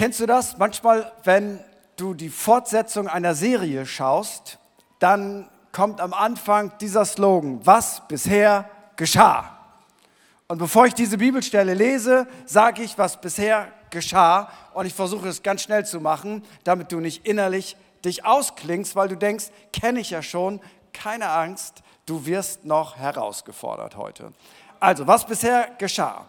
Kennst du das? Manchmal, wenn du die Fortsetzung einer Serie schaust, dann kommt am Anfang dieser Slogan, was bisher geschah. Und bevor ich diese Bibelstelle lese, sage ich, was bisher geschah. Und ich versuche es ganz schnell zu machen, damit du nicht innerlich dich ausklingst, weil du denkst, kenne ich ja schon, keine Angst, du wirst noch herausgefordert heute. Also, was bisher geschah.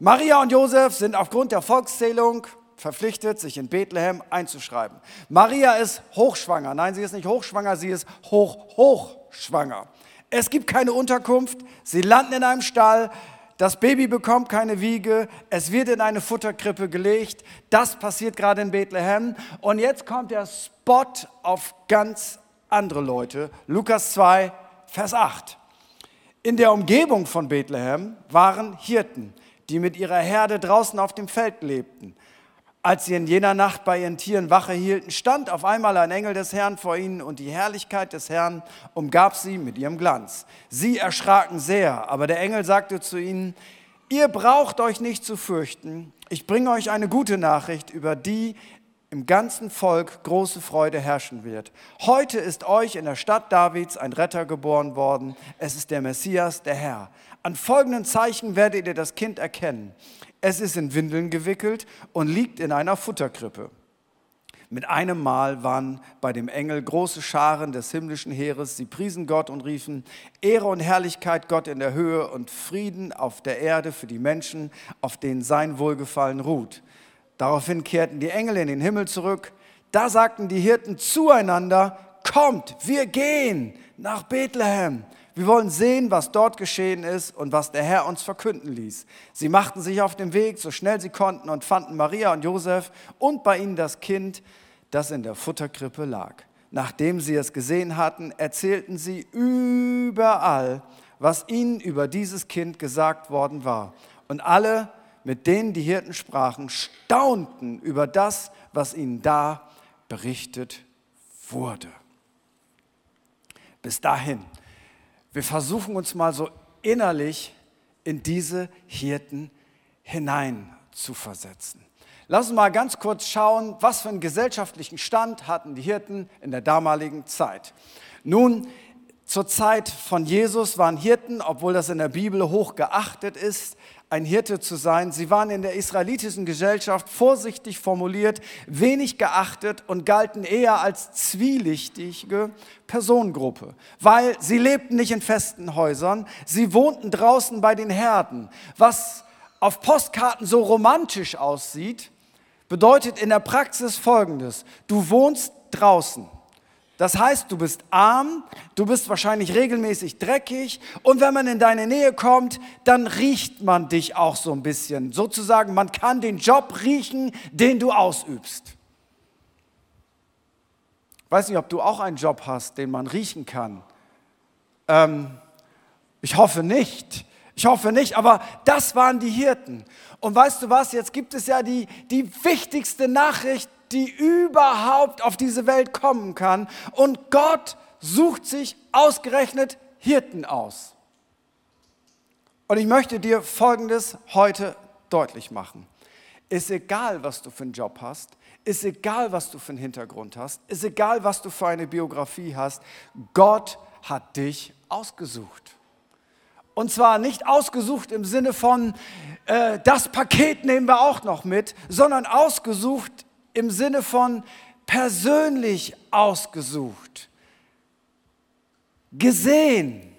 Maria und Josef sind aufgrund der Volkszählung verpflichtet, sich in Bethlehem einzuschreiben. Maria ist hochschwanger. Nein, sie ist nicht hochschwanger, sie ist hoch-hochschwanger. Es gibt keine Unterkunft. Sie landen in einem Stall. Das Baby bekommt keine Wiege. Es wird in eine Futterkrippe gelegt. Das passiert gerade in Bethlehem. Und jetzt kommt der Spot auf ganz andere Leute. Lukas 2, Vers 8. In der Umgebung von Bethlehem waren Hirten, die mit ihrer Herde draußen auf dem Feld lebten. Als sie in jener Nacht bei ihren Tieren Wache hielten, stand auf einmal ein Engel des Herrn vor ihnen und die Herrlichkeit des Herrn umgab sie mit ihrem Glanz. Sie erschraken sehr, aber der Engel sagte zu ihnen, ihr braucht euch nicht zu fürchten, ich bringe euch eine gute Nachricht, über die im ganzen Volk große Freude herrschen wird. Heute ist euch in der Stadt Davids ein Retter geboren worden, es ist der Messias, der Herr. An folgenden Zeichen werdet ihr das Kind erkennen. Es ist in Windeln gewickelt und liegt in einer Futterkrippe. Mit einem Mal waren bei dem Engel große Scharen des himmlischen Heeres. Sie priesen Gott und riefen, Ehre und Herrlichkeit Gott in der Höhe und Frieden auf der Erde für die Menschen, auf denen sein Wohlgefallen ruht. Daraufhin kehrten die Engel in den Himmel zurück. Da sagten die Hirten zueinander, kommt, wir gehen nach Bethlehem wir wollen sehen, was dort geschehen ist und was der Herr uns verkünden ließ. Sie machten sich auf den Weg, so schnell sie konnten, und fanden Maria und Josef und bei ihnen das Kind, das in der Futterkrippe lag. Nachdem sie es gesehen hatten, erzählten sie überall, was ihnen über dieses Kind gesagt worden war. Und alle, mit denen die Hirten sprachen, staunten über das, was ihnen da berichtet wurde. Bis dahin wir versuchen uns mal so innerlich in diese Hirten hinein zu versetzen. Lass uns mal ganz kurz schauen, was für einen gesellschaftlichen Stand hatten die Hirten in der damaligen Zeit. Nun, zur Zeit von Jesus waren Hirten, obwohl das in der Bibel hoch geachtet ist, ein Hirte zu sein. Sie waren in der israelitischen Gesellschaft vorsichtig formuliert, wenig geachtet und galten eher als zwielichtige Personengruppe, weil sie lebten nicht in festen Häusern, sie wohnten draußen bei den Herden. Was auf Postkarten so romantisch aussieht, bedeutet in der Praxis Folgendes. Du wohnst draußen. Das heißt, du bist arm, du bist wahrscheinlich regelmäßig dreckig und wenn man in deine Nähe kommt, dann riecht man dich auch so ein bisschen. Sozusagen, man kann den Job riechen, den du ausübst. Weiß nicht, ob du auch einen Job hast, den man riechen kann. Ähm, ich hoffe nicht. Ich hoffe nicht, aber das waren die Hirten. Und weißt du was, jetzt gibt es ja die, die wichtigste Nachricht die überhaupt auf diese Welt kommen kann. Und Gott sucht sich ausgerechnet Hirten aus. Und ich möchte dir Folgendes heute deutlich machen. Ist egal, was du für einen Job hast, ist egal, was du für einen Hintergrund hast, ist egal, was du für eine Biografie hast, Gott hat dich ausgesucht. Und zwar nicht ausgesucht im Sinne von, äh, das Paket nehmen wir auch noch mit, sondern ausgesucht im Sinne von persönlich ausgesucht, gesehen,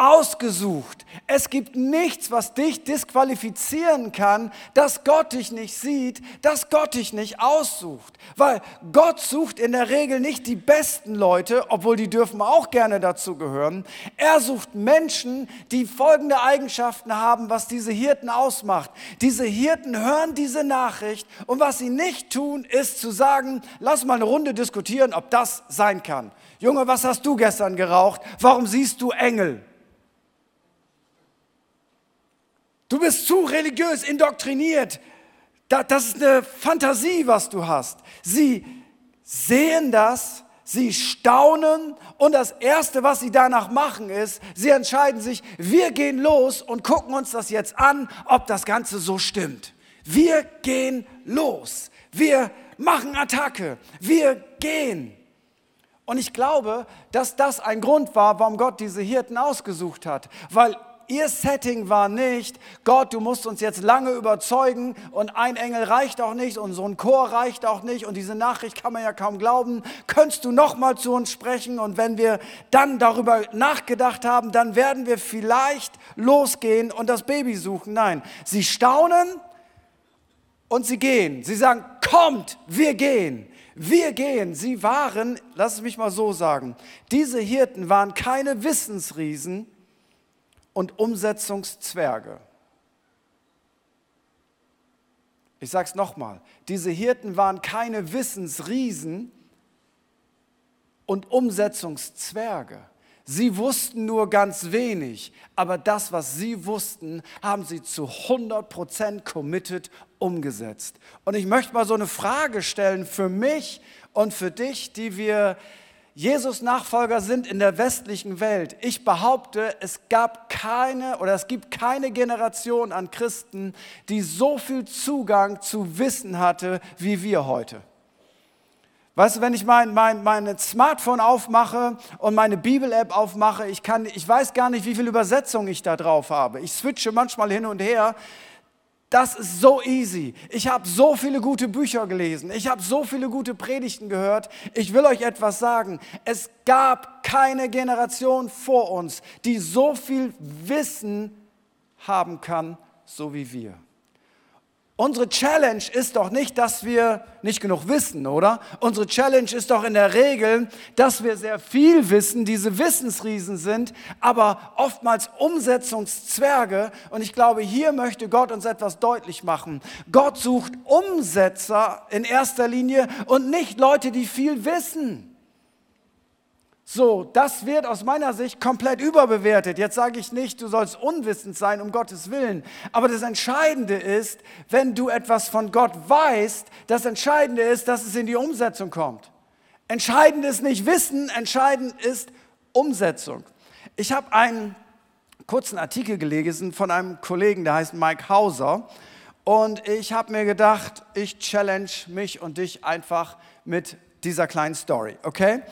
ausgesucht. Es gibt nichts, was dich disqualifizieren kann, dass Gott dich nicht sieht, dass Gott dich nicht aussucht. Weil Gott sucht in der Regel nicht die besten Leute, obwohl die dürfen auch gerne dazu gehören. Er sucht Menschen, die folgende Eigenschaften haben, was diese Hirten ausmacht. Diese Hirten hören diese Nachricht und was sie nicht tun, ist zu sagen, lass mal eine Runde diskutieren, ob das sein kann. Junge, was hast du gestern geraucht? Warum siehst du Engel? Du bist zu religiös indoktriniert. Das ist eine Fantasie, was du hast. Sie sehen das, sie staunen und das Erste, was sie danach machen, ist, sie entscheiden sich, wir gehen los und gucken uns das jetzt an, ob das Ganze so stimmt. Wir gehen los. Wir machen Attacke. Wir gehen. Und ich glaube, dass das ein Grund war, warum Gott diese Hirten ausgesucht hat. Weil ihr Setting war nicht, Gott, du musst uns jetzt lange überzeugen und ein Engel reicht auch nicht und so ein Chor reicht auch nicht und diese Nachricht kann man ja kaum glauben. Könntest du noch mal zu uns sprechen und wenn wir dann darüber nachgedacht haben, dann werden wir vielleicht losgehen und das Baby suchen. Nein, sie staunen und sie gehen. Sie sagen, kommt, wir gehen. Wir gehen. Sie waren, lass es mich mal so sagen, diese Hirten waren keine Wissensriesen und Umsetzungszwerge. Ich sage es nochmal, diese Hirten waren keine Wissensriesen und Umsetzungszwerge. Sie wussten nur ganz wenig, aber das, was sie wussten, haben sie zu 100% committed umgesetzt. Und ich möchte mal so eine Frage stellen für mich und für dich, die wir Jesus-Nachfolger sind in der westlichen Welt. Ich behaupte, es gab keine oder es gibt keine Generation an Christen, die so viel Zugang zu Wissen hatte wie wir heute. Weißt du, wenn ich mein, mein, mein Smartphone aufmache und meine Bibel-App aufmache, ich, kann, ich weiß gar nicht, wie viele Übersetzungen ich da drauf habe. Ich switche manchmal hin und her. Das ist so easy. Ich habe so viele gute Bücher gelesen. Ich habe so viele gute Predigten gehört. Ich will euch etwas sagen. Es gab keine Generation vor uns, die so viel Wissen haben kann, so wie wir. Unsere Challenge ist doch nicht, dass wir nicht genug wissen, oder? Unsere Challenge ist doch in der Regel, dass wir sehr viel wissen, diese Wissensriesen sind, aber oftmals Umsetzungszwerge. Und ich glaube, hier möchte Gott uns etwas deutlich machen. Gott sucht Umsetzer in erster Linie und nicht Leute, die viel wissen. So, das wird aus meiner Sicht komplett überbewertet. Jetzt sage ich nicht, du sollst unwissend sein, um Gottes Willen. Aber das Entscheidende ist, wenn du etwas von Gott weißt, das Entscheidende ist, dass es in die Umsetzung kommt. Entscheidend ist nicht Wissen, entscheidend ist Umsetzung. Ich habe einen kurzen Artikel gelesen von einem Kollegen, der heißt Mike Hauser. Und ich habe mir gedacht, ich challenge mich und dich einfach mit dieser kleinen Story, okay?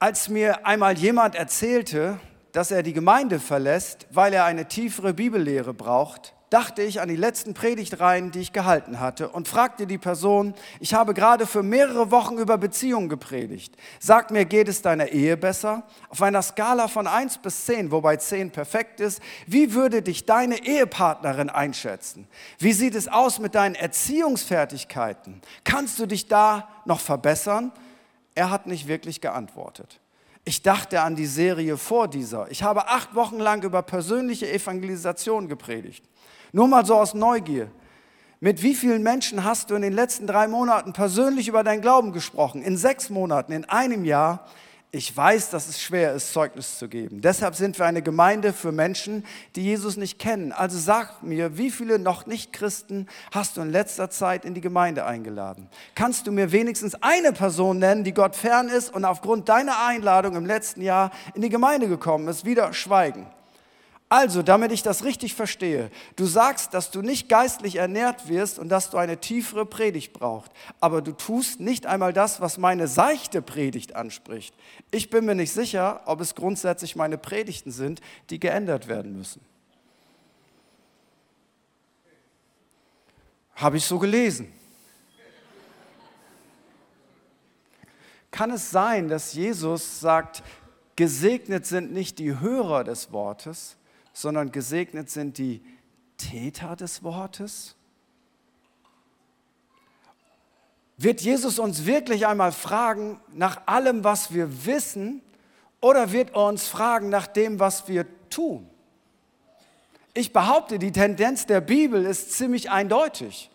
Als mir einmal jemand erzählte, dass er die Gemeinde verlässt, weil er eine tiefere Bibellehre braucht, dachte ich an die letzten Predigtreihen, die ich gehalten hatte und fragte die Person, ich habe gerade für mehrere Wochen über Beziehungen gepredigt. Sag mir, geht es deiner Ehe besser? Auf einer Skala von 1 bis 10, wobei 10 perfekt ist, wie würde dich deine Ehepartnerin einschätzen? Wie sieht es aus mit deinen Erziehungsfertigkeiten? Kannst du dich da noch verbessern? Er hat nicht wirklich geantwortet. Ich dachte an die Serie vor dieser. Ich habe acht Wochen lang über persönliche Evangelisation gepredigt. Nur mal so aus Neugier. Mit wie vielen Menschen hast du in den letzten drei Monaten persönlich über dein Glauben gesprochen? In sechs Monaten, in einem Jahr? Ich weiß, dass es schwer ist, Zeugnis zu geben. Deshalb sind wir eine Gemeinde für Menschen, die Jesus nicht kennen. Also sag mir, wie viele noch nicht Christen hast du in letzter Zeit in die Gemeinde eingeladen? Kannst du mir wenigstens eine Person nennen, die Gott fern ist und aufgrund deiner Einladung im letzten Jahr in die Gemeinde gekommen ist? Wieder schweigen. Also, damit ich das richtig verstehe, du sagst, dass du nicht geistlich ernährt wirst und dass du eine tiefere Predigt brauchst, aber du tust nicht einmal das, was meine seichte Predigt anspricht. Ich bin mir nicht sicher, ob es grundsätzlich meine Predigten sind, die geändert werden müssen. Habe ich so gelesen. Kann es sein, dass Jesus sagt, gesegnet sind nicht die Hörer des Wortes, sondern gesegnet sind die Täter des Wortes? Wird Jesus uns wirklich einmal fragen nach allem, was wir wissen, oder wird er uns fragen nach dem, was wir tun? Ich behaupte, die Tendenz der Bibel ist ziemlich eindeutig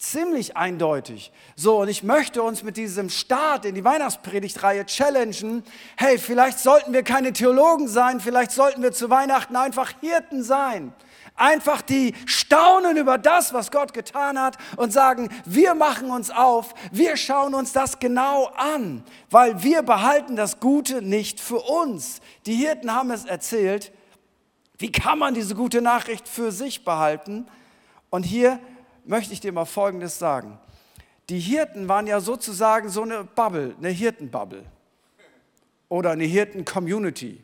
ziemlich eindeutig. So, und ich möchte uns mit diesem Start in die Weihnachtspredigtreihe challengen. Hey, vielleicht sollten wir keine Theologen sein, vielleicht sollten wir zu Weihnachten einfach Hirten sein. Einfach die staunen über das, was Gott getan hat und sagen, wir machen uns auf, wir schauen uns das genau an, weil wir behalten das Gute nicht für uns. Die Hirten haben es erzählt. Wie kann man diese gute Nachricht für sich behalten? Und hier möchte ich dir mal Folgendes sagen. Die Hirten waren ja sozusagen so eine Bubble, eine Hirtenbubble oder eine Hirten-Community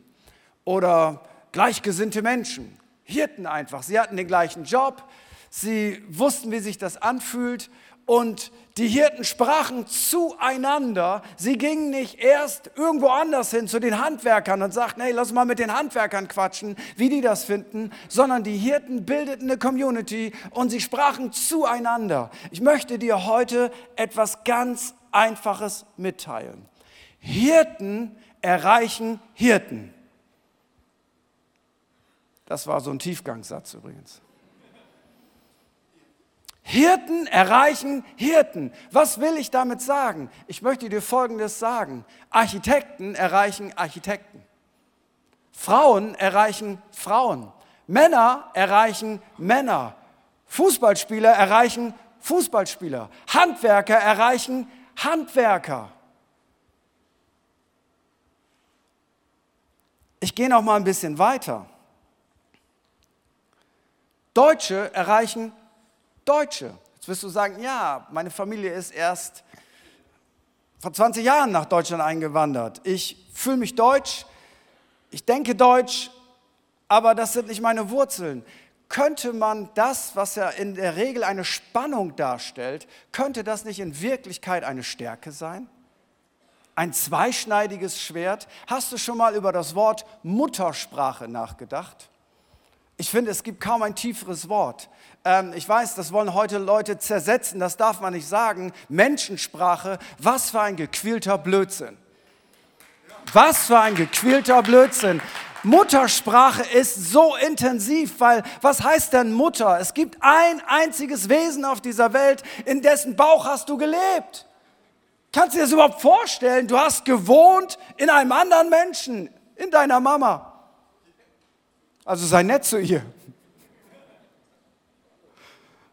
oder gleichgesinnte Menschen. Hirten einfach. Sie hatten den gleichen Job, sie wussten, wie sich das anfühlt und die Hirten sprachen zueinander. Sie gingen nicht erst irgendwo anders hin zu den Handwerkern und sagten, hey, lass mal mit den Handwerkern quatschen, wie die das finden, sondern die Hirten bildeten eine Community und sie sprachen zueinander. Ich möchte dir heute etwas ganz Einfaches mitteilen. Hirten erreichen Hirten. Das war so ein Tiefgangssatz übrigens. Hirten erreichen Hirten. Was will ich damit sagen? Ich möchte dir Folgendes sagen. Architekten erreichen Architekten. Frauen erreichen Frauen. Männer erreichen Männer. Fußballspieler erreichen Fußballspieler. Handwerker erreichen Handwerker. Ich gehe noch mal ein bisschen weiter. Deutsche erreichen Deutsche. Jetzt wirst du sagen, ja, meine Familie ist erst vor 20 Jahren nach Deutschland eingewandert. Ich fühle mich deutsch, ich denke deutsch, aber das sind nicht meine Wurzeln. Könnte man das, was ja in der Regel eine Spannung darstellt, könnte das nicht in Wirklichkeit eine Stärke sein? Ein zweischneidiges Schwert? Hast du schon mal über das Wort Muttersprache nachgedacht? Ich finde, es gibt kaum ein tieferes Wort. Ähm, ich weiß, das wollen heute Leute zersetzen, das darf man nicht sagen. Menschensprache, was für ein gequälter Blödsinn. Was für ein gequälter Blödsinn. Muttersprache ist so intensiv, weil was heißt denn Mutter? Es gibt ein einziges Wesen auf dieser Welt, in dessen Bauch hast du gelebt. Kannst du dir das überhaupt vorstellen? Du hast gewohnt in einem anderen Menschen, in deiner Mama. Also sei nett zu ihr.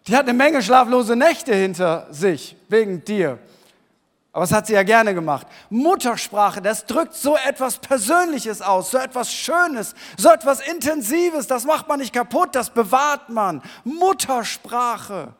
Die hat eine Menge schlaflose Nächte hinter sich, wegen dir. Aber das hat sie ja gerne gemacht. Muttersprache, das drückt so etwas Persönliches aus, so etwas Schönes, so etwas Intensives. Das macht man nicht kaputt, das bewahrt man. Muttersprache.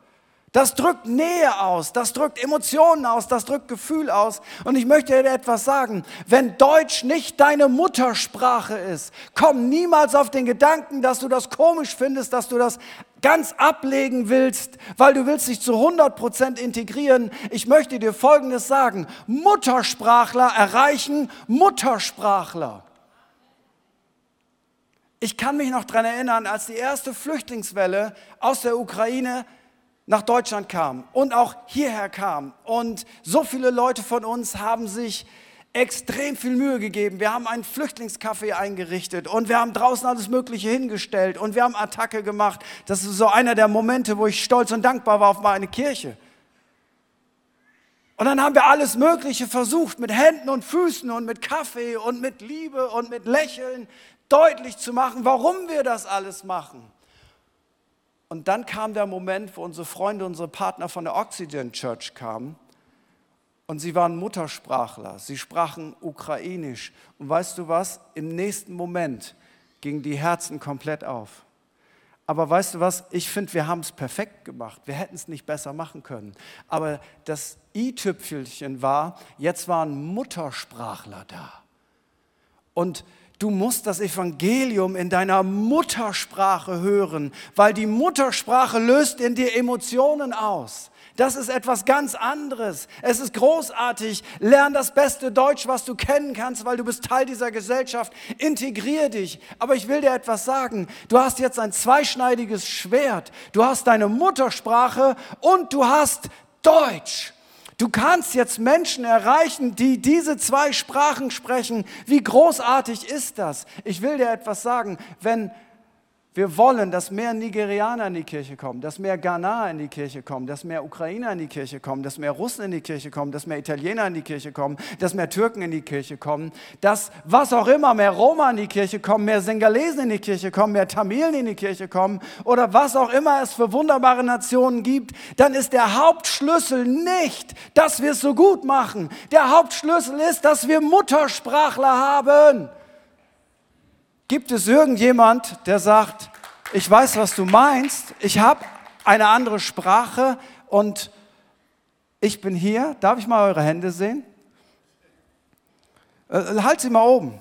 Das drückt Nähe aus, das drückt Emotionen aus, das drückt Gefühl aus. Und ich möchte dir etwas sagen. Wenn Deutsch nicht deine Muttersprache ist, komm niemals auf den Gedanken, dass du das komisch findest, dass du das ganz ablegen willst, weil du willst dich zu 100% integrieren. Ich möchte dir Folgendes sagen. Muttersprachler erreichen Muttersprachler. Ich kann mich noch daran erinnern, als die erste Flüchtlingswelle aus der Ukraine nach Deutschland kam und auch hierher kam. Und so viele Leute von uns haben sich extrem viel Mühe gegeben. Wir haben einen Flüchtlingscafé eingerichtet und wir haben draußen alles Mögliche hingestellt und wir haben Attacke gemacht. Das ist so einer der Momente, wo ich stolz und dankbar war auf meine Kirche. Und dann haben wir alles Mögliche versucht, mit Händen und Füßen und mit Kaffee und mit Liebe und mit Lächeln deutlich zu machen, warum wir das alles machen. Und dann kam der Moment, wo unsere Freunde, unsere Partner von der Oxygen Church kamen. Und sie waren Muttersprachler. Sie sprachen ukrainisch. Und weißt du was? Im nächsten Moment gingen die Herzen komplett auf. Aber weißt du was? Ich finde, wir haben es perfekt gemacht. Wir hätten es nicht besser machen können. Aber das i-Tüpfelchen war, jetzt waren Muttersprachler da. Und Du musst das Evangelium in deiner Muttersprache hören, weil die Muttersprache löst in dir Emotionen aus. Das ist etwas ganz anderes. Es ist großartig. Lern das beste Deutsch, was du kennen kannst, weil du bist Teil dieser Gesellschaft. Integrier dich. Aber ich will dir etwas sagen. Du hast jetzt ein zweischneidiges Schwert. Du hast deine Muttersprache und du hast Deutsch. Du kannst jetzt Menschen erreichen, die diese zwei Sprachen sprechen. Wie großartig ist das? Ich will dir etwas sagen. Wenn wir wollen, dass mehr Nigerianer in die Kirche kommen, dass mehr Ghanaer in die Kirche kommen, dass mehr Ukrainer in die Kirche kommen, dass mehr Russen in die Kirche kommen, dass mehr Italiener in die Kirche kommen, dass mehr Türken in die Kirche kommen, dass was auch immer, mehr Roma in die Kirche kommen, mehr Singalesen in die Kirche kommen, mehr Tamilen in die Kirche kommen oder was auch immer es für wunderbare Nationen gibt, dann ist der Hauptschlüssel nicht, dass wir es so gut machen. Der Hauptschlüssel ist, dass wir Muttersprachler haben. Gibt es irgendjemand, der sagt, ich weiß, was du meinst, ich habe eine andere Sprache und ich bin hier. Darf ich mal eure Hände sehen? Äh, halt sie mal oben.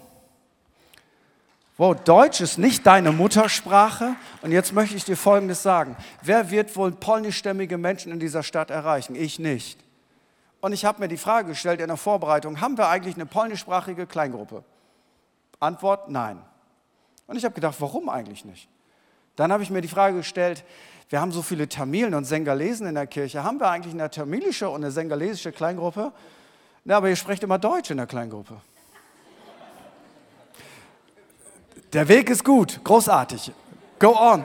Wow, Deutsch ist nicht deine Muttersprache. Und jetzt möchte ich dir Folgendes sagen. Wer wird wohl polnischstämmige Menschen in dieser Stadt erreichen? Ich nicht. Und ich habe mir die Frage gestellt in der Vorbereitung, haben wir eigentlich eine polnischsprachige Kleingruppe? Antwort, nein. Und ich habe gedacht, warum eigentlich nicht? Dann habe ich mir die Frage gestellt, wir haben so viele Tamilen und Sengalesen in der Kirche, haben wir eigentlich eine tamilische und eine sengalesische Kleingruppe? Na, aber ihr sprecht immer Deutsch in der Kleingruppe. Der Weg ist gut, großartig. Go on.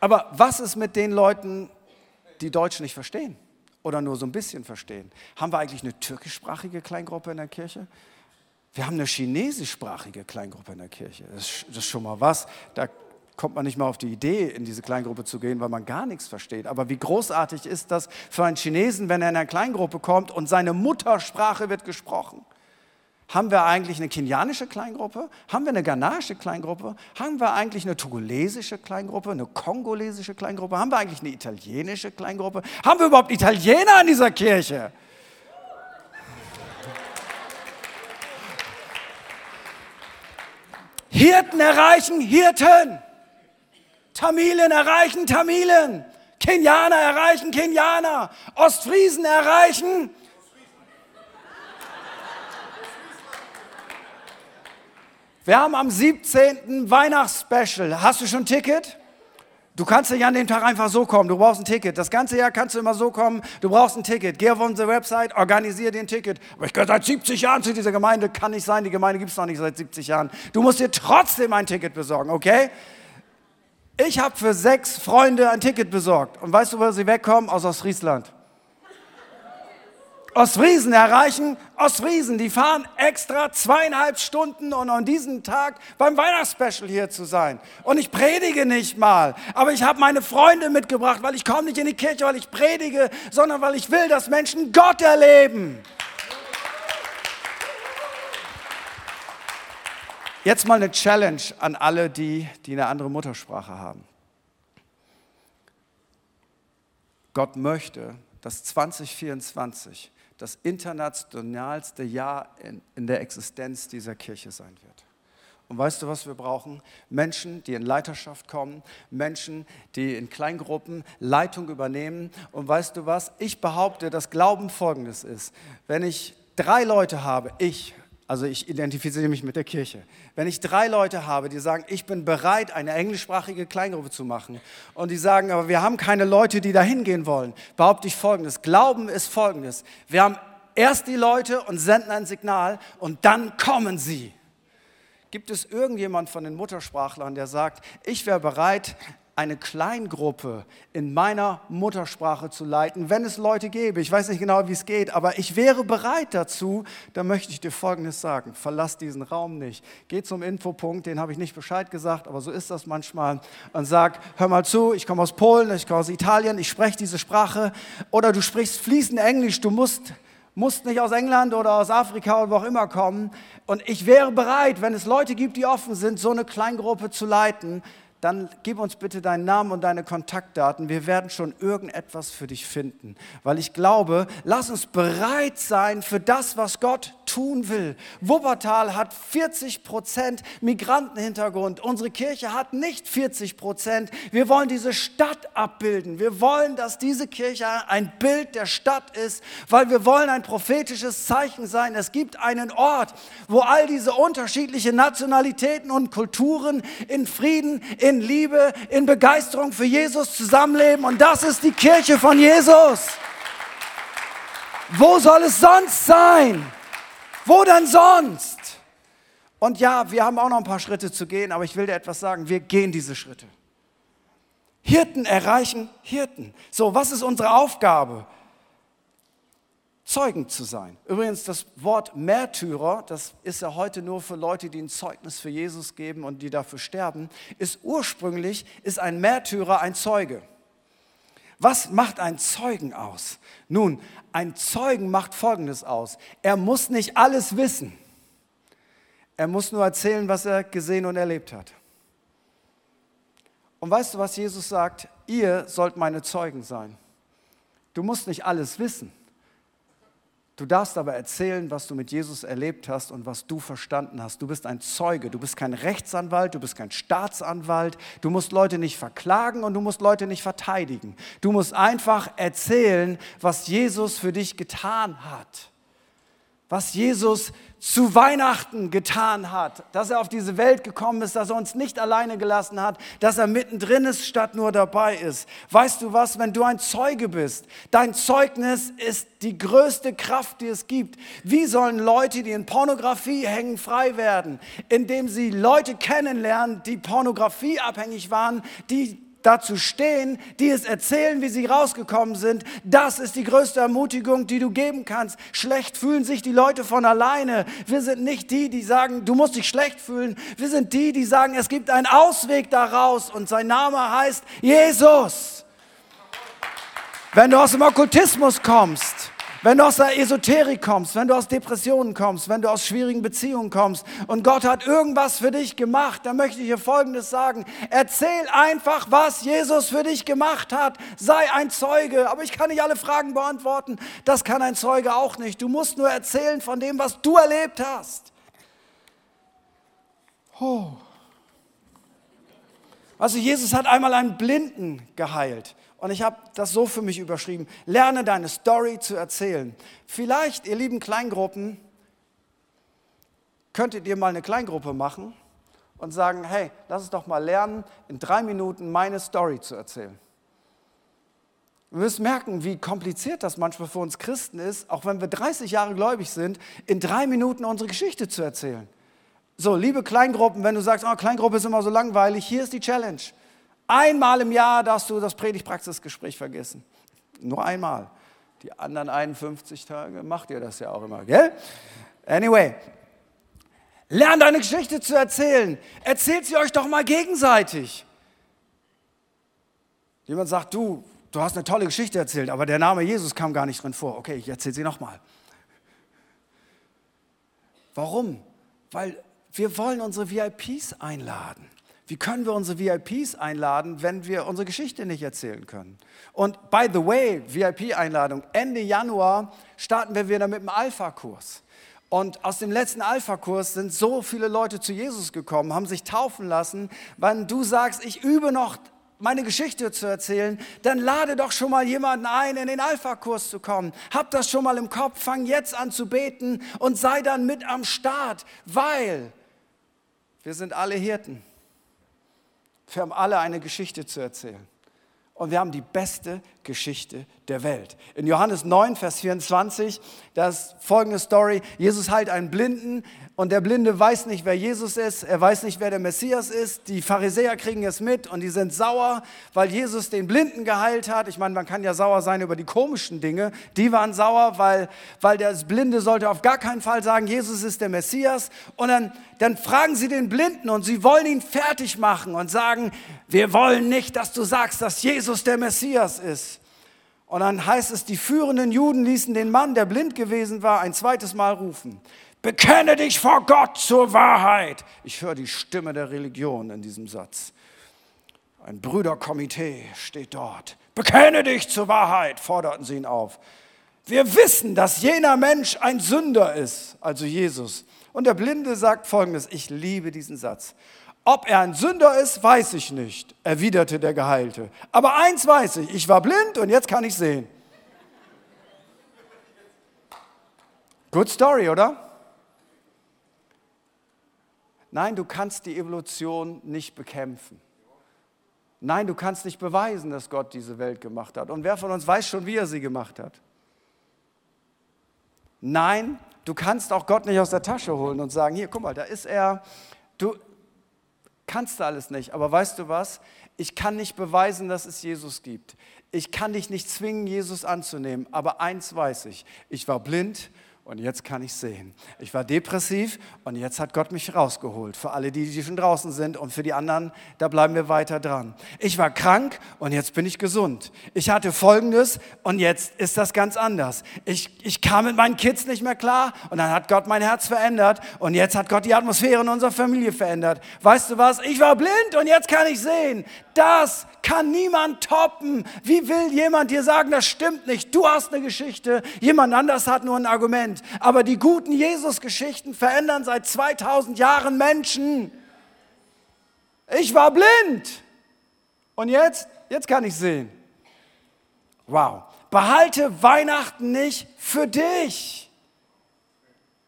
Aber was ist mit den Leuten, die Deutsch nicht verstehen oder nur so ein bisschen verstehen? Haben wir eigentlich eine türkischsprachige Kleingruppe in der Kirche? Wir haben eine chinesischsprachige Kleingruppe in der Kirche. Das ist, schon mal was. Da kommt man nicht mal auf die Idee, in diese Kleingruppe zu gehen, weil man gar nichts versteht. Aber wie großartig ist das für einen Chinesen, wenn er in eine Kleingruppe kommt und seine Muttersprache wird gesprochen? Haben wir eigentlich eine kenianische Kleingruppe? Haben wir eine ghanaische Kleingruppe? Haben wir eigentlich eine togolesische Kleingruppe, eine kongolesische Kleingruppe? Haben wir eigentlich eine italienische Kleingruppe? Haben wir überhaupt Italiener in dieser Kirche? Hirten erreichen Hirten. Tamilen erreichen Tamilen. Kenianer erreichen Kenianer. Ostfriesen erreichen Wir haben am 17. Weihnachtsspecial. Hast du schon ein Ticket? Du kannst nicht an dem Tag einfach so kommen. Du brauchst ein Ticket. Das ganze Jahr kannst du immer so kommen. Du brauchst ein Ticket. Geh auf unsere Website, organisier dir ein Ticket. Aber ich gehöre seit 70 Jahren zu dieser Gemeinde. Kann nicht sein. Die Gemeinde gibt es noch nicht seit 70 Jahren. Du musst dir trotzdem ein Ticket besorgen, okay? Ich habe für sechs Freunde ein Ticket besorgt. Und weißt du, wo sie wegkommen? Aus Ostfriesland. Ostfriesen erreichen Ostfriesen. Die fahren extra zweieinhalb Stunden, um an diesem Tag beim Weihnachtsspecial hier zu sein. Und ich predige nicht mal, aber ich habe meine Freunde mitgebracht, weil ich komme nicht in die Kirche, weil ich predige, sondern weil ich will, dass Menschen Gott erleben. Jetzt mal eine Challenge an alle, die, die eine andere Muttersprache haben. Gott möchte, dass 2024 das internationalste Jahr in, in der Existenz dieser Kirche sein wird. Und weißt du, was wir brauchen? Menschen, die in Leiterschaft kommen, Menschen, die in Kleingruppen Leitung übernehmen. Und weißt du was? Ich behaupte, dass Glauben folgendes ist. Wenn ich drei Leute habe, ich, also ich identifiziere mich mit der Kirche. Wenn ich drei Leute habe, die sagen, ich bin bereit, eine englischsprachige Kleingruppe zu machen, und die sagen, aber wir haben keine Leute, die da hingehen wollen, behaupte ich Folgendes. Glauben ist Folgendes. Wir haben erst die Leute und senden ein Signal und dann kommen sie. Gibt es irgendjemand von den Muttersprachlern, der sagt, ich wäre bereit, eine Kleingruppe in meiner Muttersprache zu leiten, wenn es Leute gäbe. Ich weiß nicht genau, wie es geht, aber ich wäre bereit dazu. Da möchte ich dir Folgendes sagen. Verlass diesen Raum nicht. Geh zum Infopunkt, den habe ich nicht Bescheid gesagt, aber so ist das manchmal. Und sag, hör mal zu, ich komme aus Polen, ich komme aus Italien, ich spreche diese Sprache. Oder du sprichst fließend Englisch, du musst musst nicht aus England oder aus Afrika oder wo auch immer kommen. Und ich wäre bereit, wenn es Leute gibt, die offen sind, so eine Kleingruppe zu leiten, dann gib uns bitte deinen Namen und deine Kontaktdaten. Wir werden schon irgendetwas für dich finden. Weil ich glaube, lass uns bereit sein für das, was Gott tun will. Wuppertal hat 40 Prozent Migrantenhintergrund. Unsere Kirche hat nicht 40 Prozent. Wir wollen diese Stadt abbilden. Wir wollen, dass diese Kirche ein Bild der Stadt ist, weil wir wollen ein prophetisches Zeichen sein. Es gibt einen Ort, wo all diese unterschiedlichen Nationalitäten und Kulturen in Frieden, in in Liebe, in Begeisterung für Jesus zusammenleben. Und das ist die Kirche von Jesus. Wo soll es sonst sein? Wo denn sonst? Und ja, wir haben auch noch ein paar Schritte zu gehen, aber ich will dir etwas sagen. Wir gehen diese Schritte. Hirten erreichen Hirten. So, was ist unsere Aufgabe? Zeugen zu sein. Übrigens, das Wort Märtyrer, das ist ja heute nur für Leute, die ein Zeugnis für Jesus geben und die dafür sterben, ist ursprünglich, ist ein Märtyrer ein Zeuge. Was macht ein Zeugen aus? Nun, ein Zeugen macht Folgendes aus. Er muss nicht alles wissen. Er muss nur erzählen, was er gesehen und erlebt hat. Und weißt du, was Jesus sagt? Ihr sollt meine Zeugen sein. Du musst nicht alles wissen. Du darfst aber erzählen, was du mit Jesus erlebt hast und was du verstanden hast. Du bist ein Zeuge, du bist kein Rechtsanwalt, du bist kein Staatsanwalt. Du musst Leute nicht verklagen und du musst Leute nicht verteidigen. Du musst einfach erzählen, was Jesus für dich getan hat was Jesus zu Weihnachten getan hat, dass er auf diese Welt gekommen ist, dass er uns nicht alleine gelassen hat, dass er mittendrin ist, statt nur dabei ist. Weißt du was, wenn du ein Zeuge bist, dein Zeugnis ist die größte Kraft, die es gibt. Wie sollen Leute, die in Pornografie hängen, frei werden? Indem sie Leute kennenlernen, die pornografieabhängig waren, die dazu stehen, die es erzählen, wie sie rausgekommen sind. Das ist die größte Ermutigung, die du geben kannst. Schlecht fühlen sich die Leute von alleine. Wir sind nicht die, die sagen, du musst dich schlecht fühlen. Wir sind die, die sagen, es gibt einen Ausweg daraus und sein Name heißt Jesus. Wenn du aus dem Okkultismus kommst, wenn du aus der Esoterik kommst, wenn du aus Depressionen kommst, wenn du aus schwierigen Beziehungen kommst und Gott hat irgendwas für dich gemacht, dann möchte ich dir Folgendes sagen. Erzähl einfach, was Jesus für dich gemacht hat. Sei ein Zeuge. Aber ich kann nicht alle Fragen beantworten. Das kann ein Zeuge auch nicht. Du musst nur erzählen von dem, was du erlebt hast. Oh. Also Jesus hat einmal einen Blinden geheilt. Und ich habe das so für mich überschrieben. Lerne deine Story zu erzählen. Vielleicht, ihr lieben Kleingruppen, könntet ihr mal eine Kleingruppe machen und sagen, hey, lass uns doch mal lernen, in drei Minuten meine Story zu erzählen. Wir müssen merken, wie kompliziert das manchmal für uns Christen ist, auch wenn wir 30 Jahre gläubig sind, in drei Minuten unsere Geschichte zu erzählen. So, liebe Kleingruppen, wenn du sagst, oh, Kleingruppe ist immer so langweilig, hier ist die Challenge. Einmal im Jahr darfst du das Predigtpraxisgespräch vergessen. Nur einmal. Die anderen 51 Tage macht ihr das ja auch immer, gell? Anyway, lern deine Geschichte zu erzählen. Erzählt sie euch doch mal gegenseitig. Jemand sagt, du, du hast eine tolle Geschichte erzählt, aber der Name Jesus kam gar nicht drin vor. Okay, ich erzähle sie nochmal. Warum? Weil wir wollen unsere VIPs einladen. Wie können wir unsere VIPs einladen, wenn wir unsere Geschichte nicht erzählen können? Und by the way, VIP-Einladung, Ende Januar starten wir wieder mit dem Alpha-Kurs. Und aus dem letzten Alpha-Kurs sind so viele Leute zu Jesus gekommen, haben sich taufen lassen. Wenn du sagst, ich übe noch meine Geschichte zu erzählen, dann lade doch schon mal jemanden ein, in den Alpha-Kurs zu kommen. Hab das schon mal im Kopf, fang jetzt an zu beten und sei dann mit am Start, weil wir sind alle Hirten. Wir haben alle eine Geschichte zu erzählen. Und wir haben die beste Geschichte der Welt. In Johannes 9, Vers 24, das folgende Story. Jesus heilt einen Blinden und der Blinde weiß nicht, wer Jesus ist. Er weiß nicht, wer der Messias ist. Die Pharisäer kriegen es mit und die sind sauer, weil Jesus den Blinden geheilt hat. Ich meine, man kann ja sauer sein über die komischen Dinge. Die waren sauer, weil, weil der Blinde sollte auf gar keinen Fall sagen, Jesus ist der Messias. Und dann, dann fragen sie den Blinden und sie wollen ihn fertig machen und sagen, wir wollen nicht, dass du sagst, dass Jesus der Messias ist. Und dann heißt es, die führenden Juden ließen den Mann, der blind gewesen war, ein zweites Mal rufen. Bekenne dich vor Gott zur Wahrheit. Ich höre die Stimme der Religion in diesem Satz. Ein Brüderkomitee steht dort. Bekenne dich zur Wahrheit, forderten sie ihn auf. Wir wissen, dass jener Mensch ein Sünder ist, also Jesus. Und der Blinde sagt folgendes, ich liebe diesen Satz. Ob er ein Sünder ist, weiß ich nicht, erwiderte der Geheilte. Aber eins weiß ich, ich war blind und jetzt kann ich sehen. Good story, oder? Nein, du kannst die Evolution nicht bekämpfen. Nein, du kannst nicht beweisen, dass Gott diese Welt gemacht hat. Und wer von uns weiß schon, wie er sie gemacht hat? Nein, du kannst auch Gott nicht aus der Tasche holen und sagen, hier, guck mal, da ist er. Du kannst du alles nicht. Aber weißt du was? Ich kann nicht beweisen, dass es Jesus gibt. Ich kann dich nicht zwingen, Jesus anzunehmen. Aber eins weiß ich, ich war blind und jetzt kann ich sehen. Ich war depressiv und jetzt hat Gott mich rausgeholt. Für alle, die, die schon draußen sind und für die anderen, da bleiben wir weiter dran. Ich war krank und jetzt bin ich gesund. Ich hatte Folgendes und jetzt ist das ganz anders. Ich, ich kam mit meinen Kids nicht mehr klar und dann hat Gott mein Herz verändert und jetzt hat Gott die Atmosphäre in unserer Familie verändert. Weißt du was? Ich war blind und jetzt kann ich sehen. Das kann niemand toppen. Wie will jemand dir sagen, das stimmt nicht? Du hast eine Geschichte, jemand anders hat nur ein Argument. Aber die guten Jesus-Geschichten verändern seit 2000 Jahren Menschen. Ich war blind und jetzt, jetzt kann ich sehen. Wow. Behalte Weihnachten nicht für dich.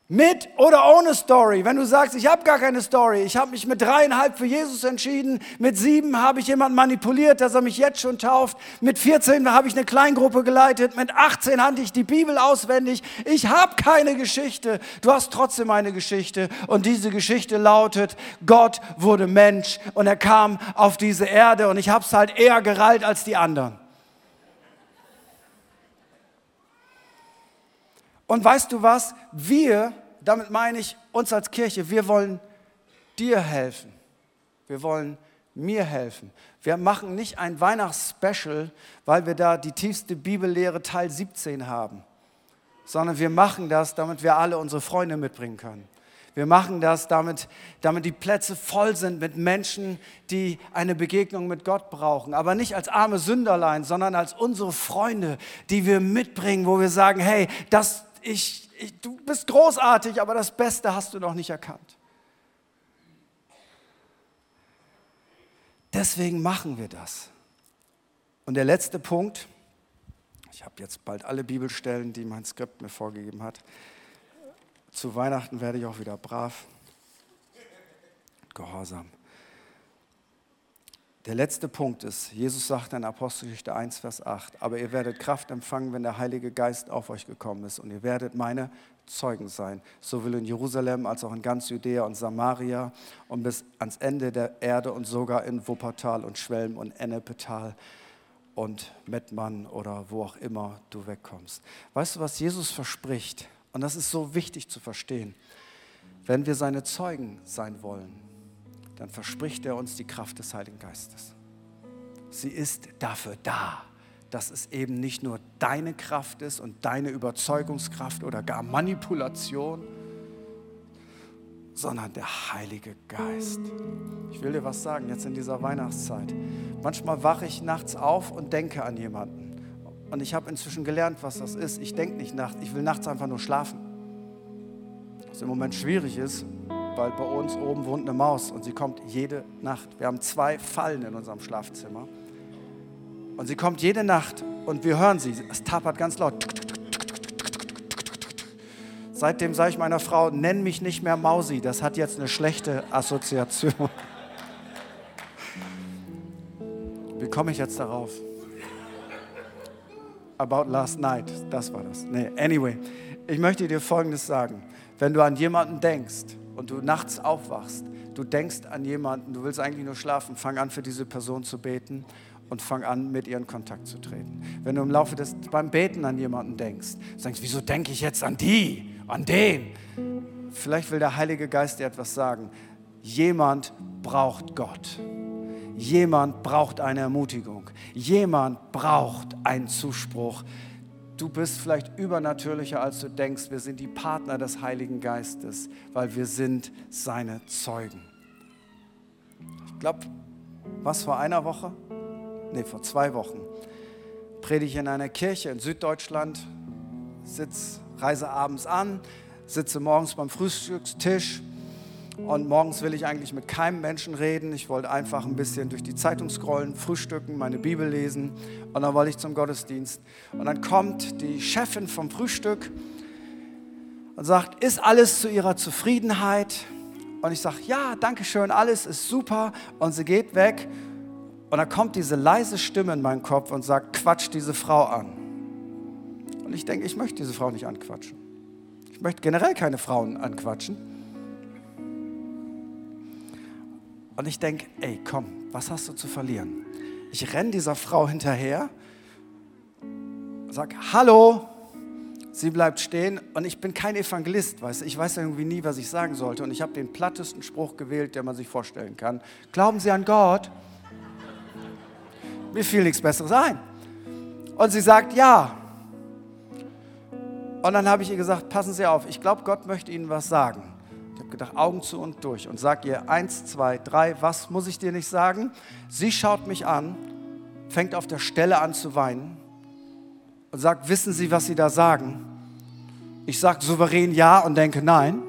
Mit oder ohne Story. Wenn du sagst, ich habe gar keine Story, ich habe mich mit dreieinhalb für Jesus entschieden, mit sieben habe ich jemanden manipuliert, dass er mich jetzt schon tauft, mit 14 habe ich eine Kleingruppe geleitet, mit 18 hatte ich die Bibel auswendig. Ich habe keine Geschichte. Du hast trotzdem eine Geschichte und diese Geschichte lautet, Gott wurde Mensch und er kam auf diese Erde und ich habe es halt eher gereilt als die anderen. Und weißt du was? Wir, damit meine ich uns als Kirche, wir wollen dir helfen. Wir wollen mir helfen. Wir machen nicht ein Weihnachtsspecial, weil wir da die tiefste Bibellehre Teil 17 haben, sondern wir machen das, damit wir alle unsere Freunde mitbringen können. Wir machen das, damit, damit die Plätze voll sind mit Menschen, die eine Begegnung mit Gott brauchen. Aber nicht als arme Sünderlein, sondern als unsere Freunde, die wir mitbringen, wo wir sagen, hey, das, ich, ich, du bist großartig, aber das Beste hast du noch nicht erkannt. Deswegen machen wir das. Und der letzte Punkt, ich habe jetzt bald alle Bibelstellen, die mein Skript mir vorgegeben hat. Zu Weihnachten werde ich auch wieder brav, gehorsam. Der letzte Punkt ist, Jesus sagt in Apostelgeschichte 1, Vers 8, aber ihr werdet Kraft empfangen, wenn der Heilige Geist auf euch gekommen ist und ihr werdet meine Zeugen sein, sowohl in Jerusalem als auch in ganz Judäa und Samaria und bis ans Ende der Erde und sogar in Wuppertal und Schwelm und Ennepetal und Mettmann oder wo auch immer du wegkommst. Weißt du, was Jesus verspricht? Und das ist so wichtig zu verstehen. Wenn wir seine Zeugen sein wollen, dann verspricht er uns die Kraft des Heiligen Geistes. Sie ist dafür da, dass es eben nicht nur deine Kraft ist und deine Überzeugungskraft oder gar Manipulation, sondern der Heilige Geist. Ich will dir was sagen, jetzt in dieser Weihnachtszeit. Manchmal wache ich nachts auf und denke an jemanden. Und ich habe inzwischen gelernt, was das ist. Ich denke nicht nachts, ich will nachts einfach nur schlafen. Was im Moment schwierig ist, weil bei uns oben wohnt eine Maus und sie kommt jede Nacht. Wir haben zwei Fallen in unserem Schlafzimmer. Und sie kommt jede Nacht und wir hören sie. Es tapert ganz laut. Seitdem sage ich meiner Frau, nenn mich nicht mehr Mausi, das hat jetzt eine schlechte Assoziation. Wie komme ich jetzt darauf? About last night, das war das. Nee, anyway, ich möchte dir Folgendes sagen. Wenn du an jemanden denkst, und du nachts aufwachst, du denkst an jemanden, du willst eigentlich nur schlafen, fang an für diese Person zu beten und fang an, mit ihr in Kontakt zu treten. Wenn du im Laufe des, beim Beten an jemanden denkst, sagst, wieso denke ich jetzt an die, an den? Vielleicht will der Heilige Geist dir etwas sagen. Jemand braucht Gott. Jemand braucht eine Ermutigung. Jemand braucht einen Zuspruch du bist vielleicht übernatürlicher, als du denkst. Wir sind die Partner des Heiligen Geistes, weil wir sind seine Zeugen. Ich glaube, was vor einer Woche? Nee, vor zwei Wochen predige ich in einer Kirche in Süddeutschland, sitz, reise abends an, sitze morgens beim Frühstückstisch und morgens will ich eigentlich mit keinem Menschen reden. Ich wollte einfach ein bisschen durch die Zeitung scrollen, frühstücken, meine Bibel lesen. Und dann wollte ich zum Gottesdienst. Und dann kommt die Chefin vom Frühstück und sagt, ist alles zu ihrer Zufriedenheit? Und ich sage, ja, danke schön, alles ist super. Und sie geht weg. Und dann kommt diese leise Stimme in meinen Kopf und sagt, quatsch diese Frau an. Und ich denke, ich möchte diese Frau nicht anquatschen. Ich möchte generell keine Frauen anquatschen. Und ich denke, ey, komm, was hast du zu verlieren? Ich renne dieser Frau hinterher, sag Hallo. Sie bleibt stehen und ich bin kein Evangelist, weißt du? Ich weiß irgendwie nie, was ich sagen sollte. Und ich habe den plattesten Spruch gewählt, den man sich vorstellen kann. Glauben Sie an Gott? Mir fiel nichts Besseres ein. Und sie sagt ja. Und dann habe ich ihr gesagt, passen Sie auf, ich glaube, Gott möchte Ihnen was sagen. Habe gedacht, Augen zu und durch und sag ihr eins, zwei, drei, was muss ich dir nicht sagen? Sie schaut mich an, fängt auf der Stelle an zu weinen und sagt, wissen Sie, was Sie da sagen? Ich sage souverän ja und denke nein.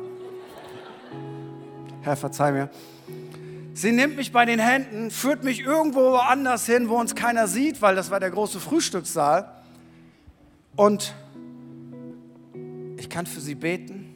Herr, verzeih mir. Sie nimmt mich bei den Händen, führt mich irgendwo anders hin, wo uns keiner sieht, weil das war der große Frühstückssaal. Und ich kann für sie beten.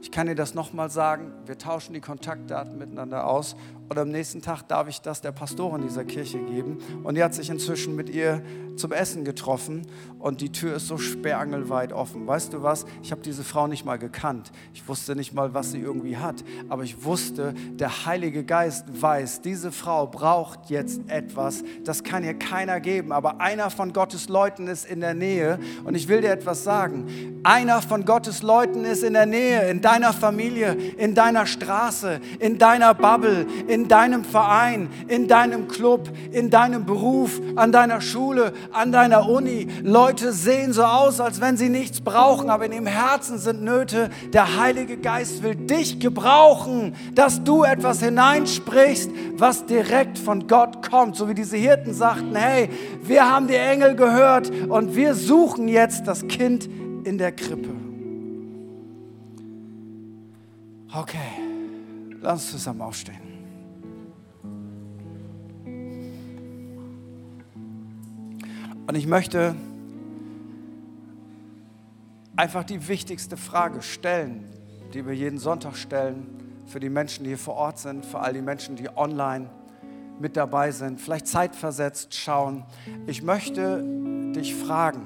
Ich kann ihr das nochmal sagen. Wir tauschen die Kontaktdaten miteinander aus und am nächsten Tag darf ich das der Pastorin dieser Kirche geben. Und die hat sich inzwischen mit ihr zum Essen getroffen und die Tür ist so sperrangelweit offen. Weißt du was? Ich habe diese Frau nicht mal gekannt. Ich wusste nicht mal, was sie irgendwie hat. Aber ich wusste, der Heilige Geist weiß, diese Frau braucht jetzt etwas. Das kann ihr keiner geben. Aber einer von Gottes Leuten ist in der Nähe. Und ich will dir etwas sagen. Einer von Gottes Leuten ist in der Nähe, in deiner Familie, in deiner Straße, in deiner Bubble, in in deinem Verein, in deinem Club, in deinem Beruf, an deiner Schule, an deiner Uni. Leute sehen so aus, als wenn sie nichts brauchen, aber in ihrem Herzen sind Nöte. Der Heilige Geist will dich gebrauchen, dass du etwas hineinsprichst, was direkt von Gott kommt. So wie diese Hirten sagten, hey, wir haben die Engel gehört und wir suchen jetzt das Kind in der Krippe. Okay, lass uns zusammen aufstehen. Und ich möchte einfach die wichtigste Frage stellen, die wir jeden Sonntag stellen, für die Menschen, die hier vor Ort sind, für all die Menschen, die online mit dabei sind, vielleicht zeitversetzt schauen. Ich möchte dich fragen.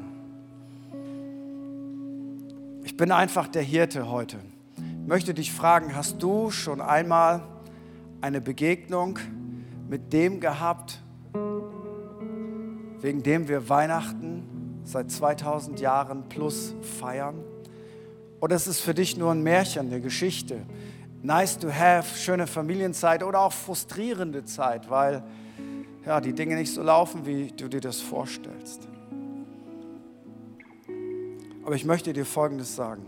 Ich bin einfach der Hirte heute. Ich möchte dich fragen, hast du schon einmal eine Begegnung mit dem gehabt, wegen dem wir Weihnachten seit 2000 Jahren plus feiern? Oder ist es für dich nur ein Märchen, eine Geschichte? Nice to have, schöne Familienzeit oder auch frustrierende Zeit, weil ja, die Dinge nicht so laufen, wie du dir das vorstellst. Aber ich möchte dir Folgendes sagen.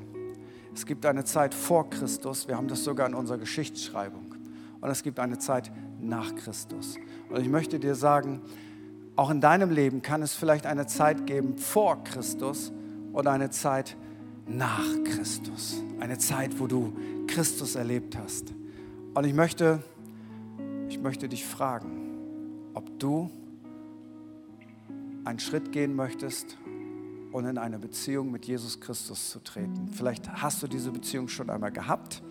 Es gibt eine Zeit vor Christus, wir haben das sogar in unserer Geschichtsschreibung. Und es gibt eine Zeit nach Christus. Und ich möchte dir sagen, auch in deinem Leben kann es vielleicht eine Zeit geben vor Christus oder eine Zeit nach Christus. Eine Zeit, wo du Christus erlebt hast. Und ich möchte, ich möchte dich fragen, ob du einen Schritt gehen möchtest und in eine Beziehung mit Jesus Christus zu treten. Vielleicht hast du diese Beziehung schon einmal gehabt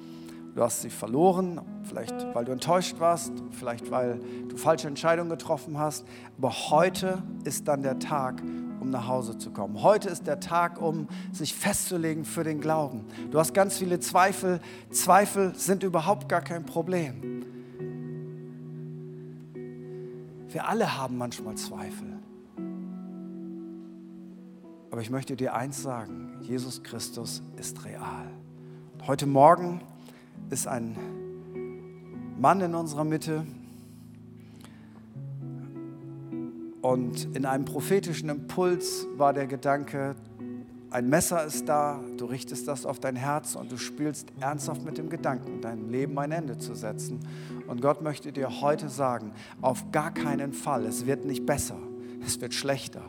Du hast sie verloren, vielleicht weil du enttäuscht warst, vielleicht weil du falsche Entscheidungen getroffen hast. Aber heute ist dann der Tag, um nach Hause zu kommen. Heute ist der Tag, um sich festzulegen für den Glauben. Du hast ganz viele Zweifel. Zweifel sind überhaupt gar kein Problem. Wir alle haben manchmal Zweifel. Aber ich möchte dir eins sagen, Jesus Christus ist real. heute Morgen ist ein Mann in unserer Mitte und in einem prophetischen Impuls war der Gedanke, ein Messer ist da, du richtest das auf dein Herz und du spielst ernsthaft mit dem Gedanken, deinem Leben ein Ende zu setzen. Und Gott möchte dir heute sagen, auf gar keinen Fall, es wird nicht besser, es wird schlechter.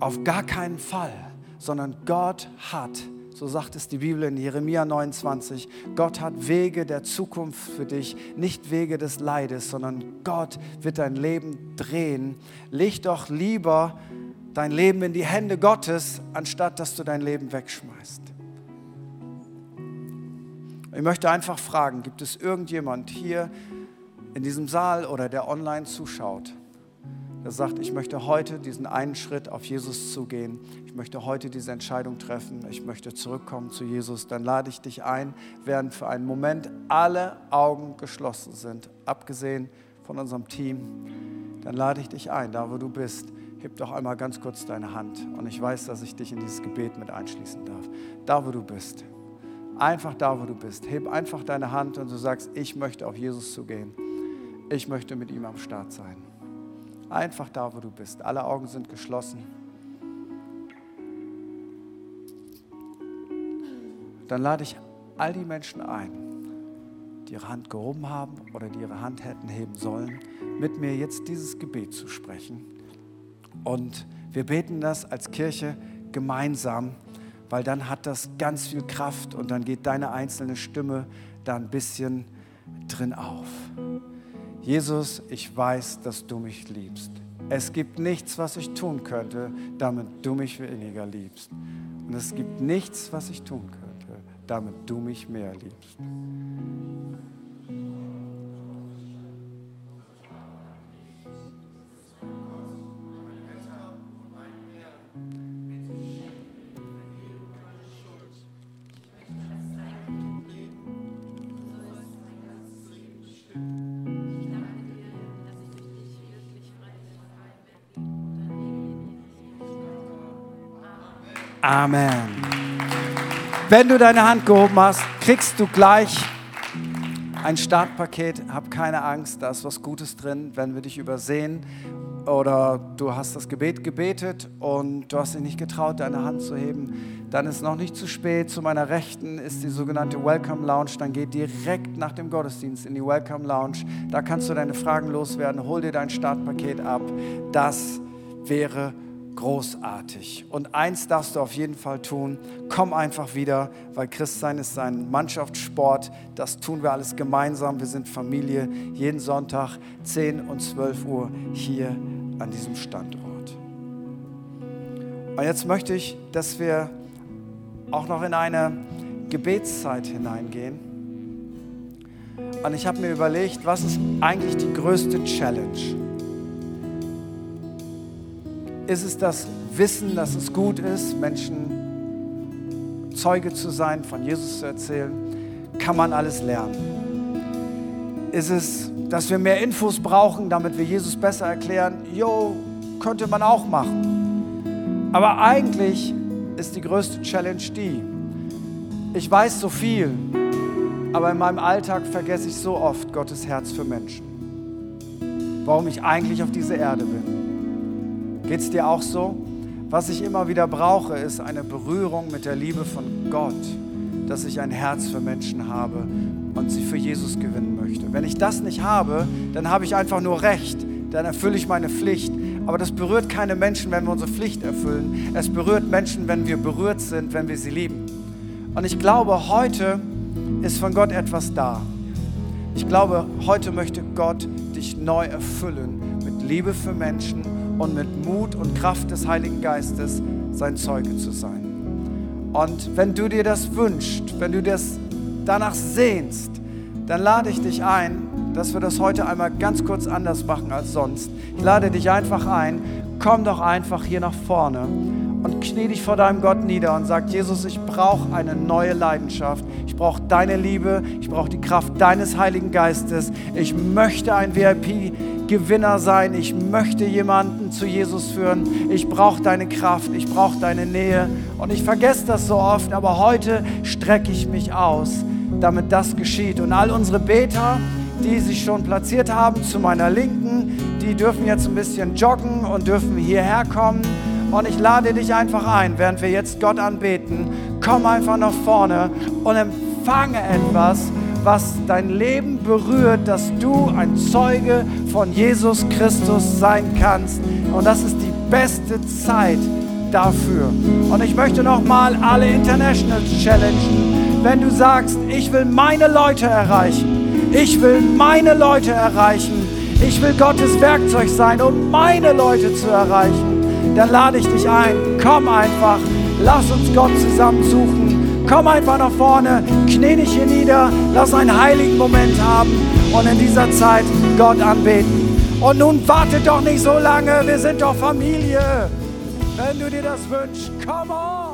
Auf gar keinen Fall, sondern Gott hat so sagt es die Bibel in Jeremia 29. Gott hat Wege der Zukunft für dich, nicht Wege des Leides, sondern Gott wird dein Leben drehen. Leg doch lieber dein Leben in die Hände Gottes, anstatt dass du dein Leben wegschmeißt. Ich möchte einfach fragen, gibt es irgendjemand hier in diesem Saal oder der online zuschaut, der sagt, ich möchte heute diesen einen Schritt auf Jesus zugehen. Ich möchte heute diese Entscheidung treffen. Ich möchte zurückkommen zu Jesus. Dann lade ich dich ein, während für einen Moment alle Augen geschlossen sind, abgesehen von unserem Team. Dann lade ich dich ein, da wo du bist, heb doch einmal ganz kurz deine Hand und ich weiß, dass ich dich in dieses Gebet mit einschließen darf. Da, wo du bist. Einfach da, wo du bist. Heb einfach deine Hand und du sagst, ich möchte auf Jesus zugehen. Ich möchte mit ihm am Start sein. Einfach da, wo du bist. Alle Augen sind geschlossen. Dann lade ich all die Menschen ein, die ihre Hand gehoben haben oder die ihre Hand hätten heben sollen, mit mir jetzt dieses Gebet zu sprechen. Und wir beten das als Kirche gemeinsam, weil dann hat das ganz viel Kraft und dann geht deine einzelne Stimme da ein bisschen drin auf. Jesus, ich weiß, dass du mich liebst. Es gibt nichts, was ich tun könnte, damit du mich weniger liebst. Und es gibt nichts, was ich tun könnte, damit du mich mehr liebst. Amen. Wenn du deine Hand gehoben hast, kriegst du gleich ein Startpaket. Hab keine Angst, da ist was Gutes drin. Wenn wir dich übersehen oder du hast das Gebet gebetet und du hast dich nicht getraut, deine Hand zu heben, dann ist noch nicht zu spät. Zu meiner Rechten ist die sogenannte Welcome Lounge. Dann geh direkt nach dem Gottesdienst in die Welcome Lounge. Da kannst du deine Fragen loswerden. Hol dir dein Startpaket ab. Das wäre großartig. Und eins darfst du auf jeden Fall tun, komm einfach wieder, weil Christsein ist ein Mannschaftssport. Das tun wir alles gemeinsam. Wir sind Familie, jeden Sonntag 10 und 12 Uhr hier an diesem Standort. Und jetzt möchte ich, dass wir auch noch in eine Gebetszeit hineingehen. Und ich habe mir überlegt, was ist eigentlich die größte Challenge? Ist es das Wissen, dass es gut ist, Menschen Zeuge zu sein, von Jesus zu erzählen? Kann man alles lernen? Ist es, dass wir mehr Infos brauchen, damit wir Jesus besser erklären? Jo, könnte man auch machen. Aber eigentlich ist die größte Challenge die, ich weiß so viel, aber in meinem Alltag vergesse ich so oft Gottes Herz für Menschen. Warum ich eigentlich auf dieser Erde bin. Geht es dir auch so? Was ich immer wieder brauche, ist eine Berührung mit der Liebe von Gott, dass ich ein Herz für Menschen habe und sie für Jesus gewinnen möchte. Wenn ich das nicht habe, dann habe ich einfach nur Recht, dann erfülle ich meine Pflicht. Aber das berührt keine Menschen, wenn wir unsere Pflicht erfüllen. Es berührt Menschen, wenn wir berührt sind, wenn wir sie lieben. Und ich glaube, heute ist von Gott etwas da. Ich glaube, heute möchte Gott dich neu erfüllen mit Liebe für Menschen und mit Mut und Kraft des Heiligen Geistes sein Zeuge zu sein. Und wenn du dir das wünschst, wenn du das danach sehnst, dann lade ich dich ein, dass wir das heute einmal ganz kurz anders machen als sonst. Ich lade dich einfach ein, komm doch einfach hier nach vorne und knie dich vor deinem Gott nieder und sag, Jesus, ich brauche eine neue Leidenschaft. Ich brauche deine Liebe. Ich brauche die Kraft deines Heiligen Geistes. Ich möchte ein VIP-Gewinner sein. Ich möchte jemanden zu Jesus führen. Ich brauche deine Kraft. Ich brauche deine Nähe. Und ich vergesse das so oft, aber heute strecke ich mich aus, damit das geschieht. Und all unsere Beter, die sich schon platziert haben zu meiner Linken, die dürfen jetzt ein bisschen joggen und dürfen hierher kommen. Und ich lade dich einfach ein, während wir jetzt Gott anbeten, komm einfach nach vorne und empfange etwas, was dein Leben berührt, dass du ein Zeuge von Jesus Christus sein kannst. Und das ist die beste Zeit dafür. Und ich möchte nochmal alle Internationals challengen. Wenn du sagst, ich will meine Leute erreichen, ich will meine Leute erreichen, ich will Gottes Werkzeug sein, um meine Leute zu erreichen dann lade ich dich ein. Komm einfach, lass uns Gott zusammen suchen. Komm einfach nach vorne, knie dich hier nieder, lass einen heiligen Moment haben und in dieser Zeit Gott anbeten. Und nun warte doch nicht so lange, wir sind doch Familie. Wenn du dir das wünschst, come on!